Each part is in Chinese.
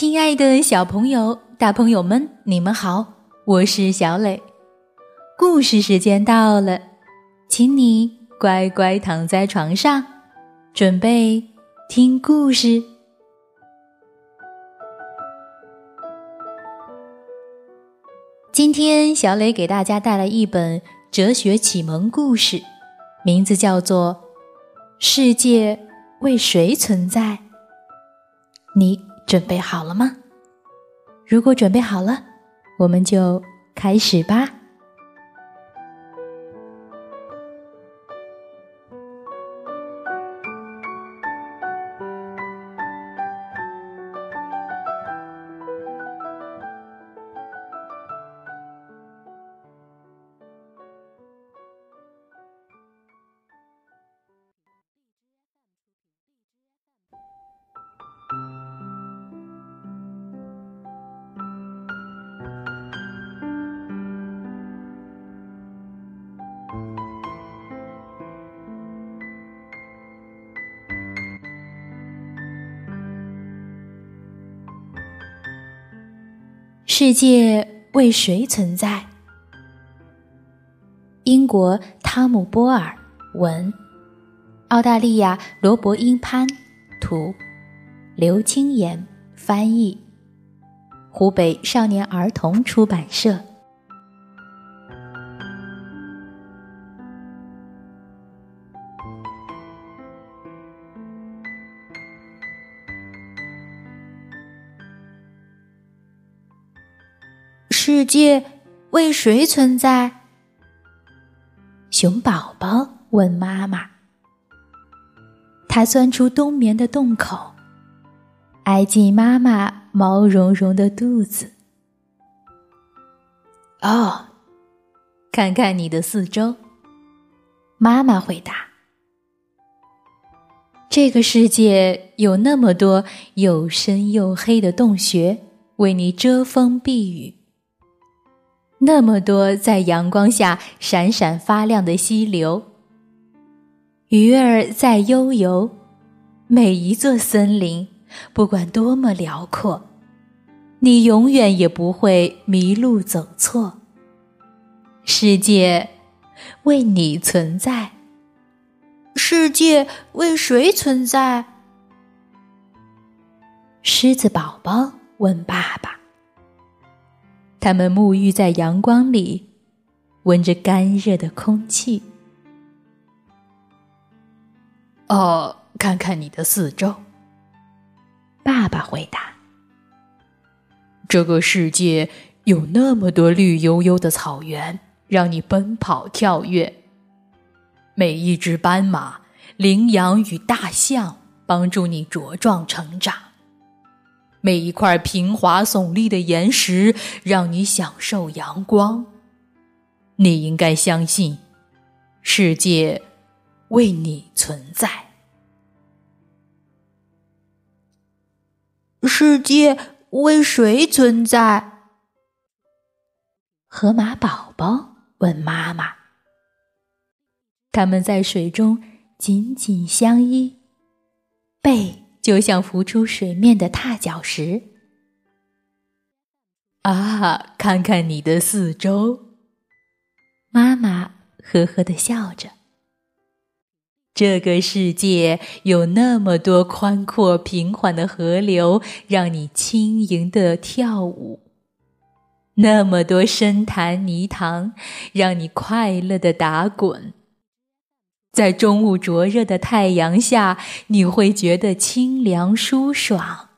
亲爱的小朋友、大朋友们，你们好，我是小磊。故事时间到了，请你乖乖躺在床上，准备听故事。今天，小磊给大家带来一本哲学启蒙故事，名字叫做《世界为谁存在》。你准备好了吗？如果准备好了，我们就开始吧。世界为谁存在？英国汤姆·波尔文，澳大利亚罗伯·英潘图，刘青岩翻译，湖北少年儿童出版社。界为谁存在？熊宝宝问妈妈。他钻出冬眠的洞口，挨近妈妈毛茸茸的肚子。哦，看看你的四周。妈妈回答：“这个世界有那么多又深又黑的洞穴，为你遮风避雨。”那么多在阳光下闪闪发亮的溪流，鱼儿在悠游。每一座森林，不管多么辽阔，你永远也不会迷路走错。世界为你存在。世界为谁存在？狮子宝宝问爸爸。他们沐浴在阳光里，闻着干热的空气。哦，看看你的四周。爸爸回答：“这个世界有那么多绿油油的草原，让你奔跑跳跃。每一只斑马、羚羊与大象帮助你茁壮成长。”每一块平滑耸立的岩石，让你享受阳光。你应该相信，世界为你存在。世界为谁存在？河马宝宝问妈妈。他们在水中紧紧相依，背。就像浮出水面的踏脚石。啊，看看你的四周，妈妈呵呵的笑着。这个世界有那么多宽阔平缓的河流，让你轻盈的跳舞；那么多深潭泥塘，让你快乐的打滚。在中午灼热的太阳下，你会觉得清凉舒爽，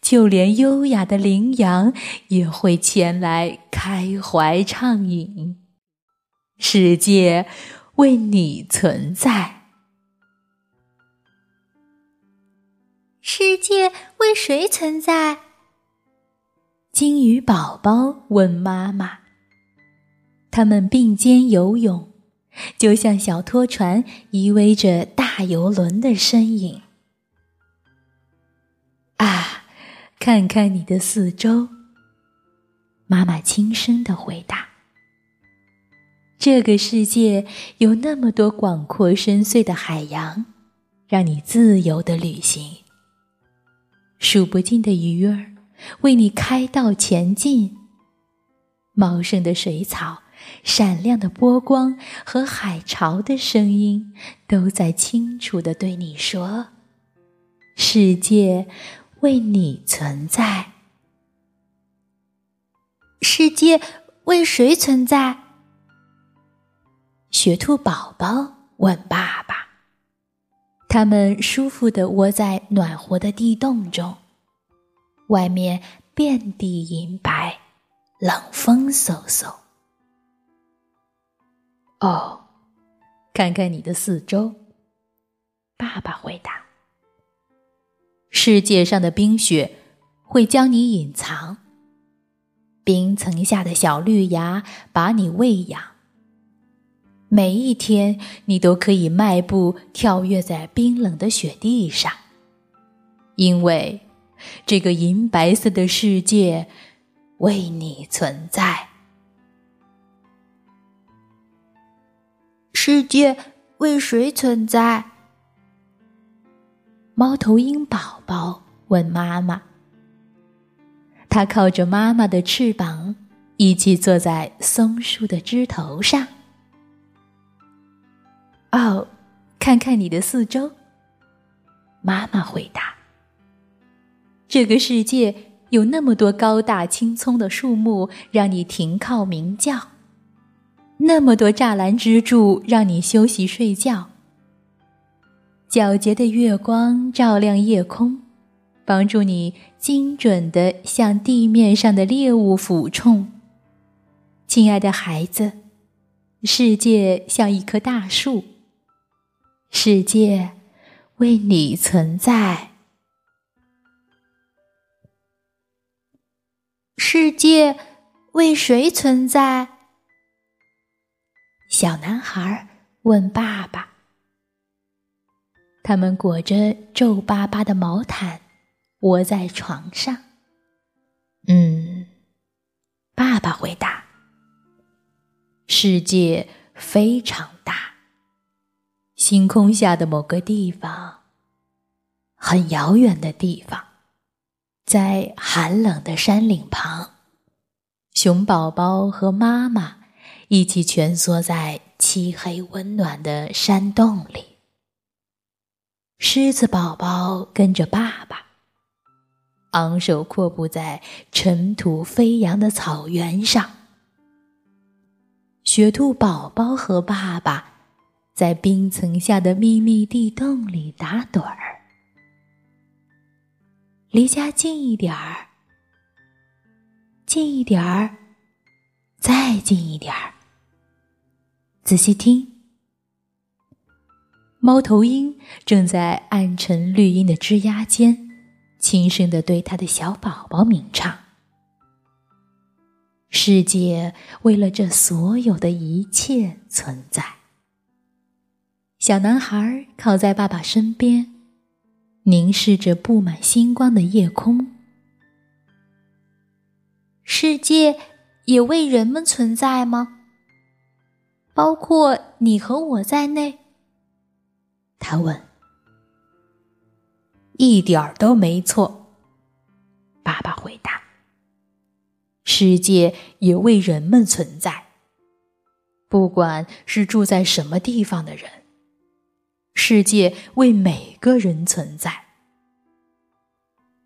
就连优雅的羚羊也会前来开怀畅饮。世界为你存在。世界为谁存在？金鱼宝宝问妈妈。他们并肩游泳。就像小拖船依偎着大游轮的身影。啊，看看你的四周。妈妈轻声的回答：“这个世界有那么多广阔深邃的海洋，让你自由的旅行。数不尽的鱼儿为你开道前进。茂盛的水草、闪亮的波光和海潮的声音，都在清楚的对你说：“世界为你存在。”世界为谁存在？雪兔宝宝问爸爸。他们舒服地窝在暖和的地洞中，外面遍地银白，冷风嗖嗖。哦，看看你的四周。爸爸回答：“世界上的冰雪会将你隐藏，冰层下的小绿芽把你喂养。”每一天，你都可以迈步跳跃在冰冷的雪地上，因为这个银白色的世界为你存在。世界为谁存在？猫头鹰宝宝问妈妈。它靠着妈妈的翅膀，一起坐在松树的枝头上。哦，看看你的四周。妈妈回答：“这个世界有那么多高大青葱的树木，让你停靠鸣叫；那么多栅栏支柱，让你休息睡觉。皎洁的月光照亮夜空，帮助你精准的向地面上的猎物俯冲。亲爱的孩子，世界像一棵大树。”世界为你存在。世界为谁存在？小男孩问爸爸。他们裹着皱巴巴的毛毯，窝在床上。嗯，爸爸回答：“世界非常大。”星空下的某个地方，很遥远的地方，在寒冷的山岭旁，熊宝宝和妈妈一起蜷缩在漆黑温暖的山洞里。狮子宝宝跟着爸爸，昂首阔步在尘土飞扬的草原上。雪兔宝宝和爸爸。在冰层下的秘密地洞里打盹儿，离家近一点儿，近一点儿，再近一点儿。仔细听，猫头鹰正在暗沉绿荫的枝桠间，轻声的对他的小宝宝鸣唱。世界为了这所有的一切存在。小男孩靠在爸爸身边，凝视着布满星光的夜空。世界也为人们存在吗？包括你和我在内？他问。一点儿都没错，爸爸回答。世界也为人们存在，不管是住在什么地方的人。世界为每个人存在，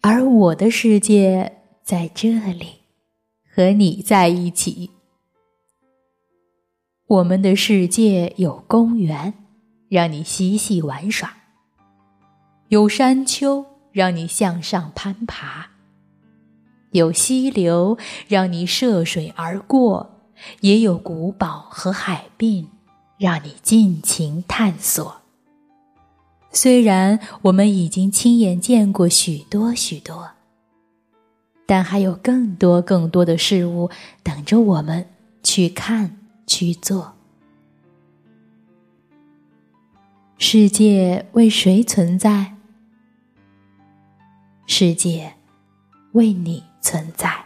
而我的世界在这里，和你在一起。我们的世界有公园，让你嬉戏玩耍；有山丘，让你向上攀爬；有溪流，让你涉水而过；也有古堡和海滨，让你尽情探索。虽然我们已经亲眼见过许多许多，但还有更多更多的事物等着我们去看。去做。世界为谁存在？世界为你存在。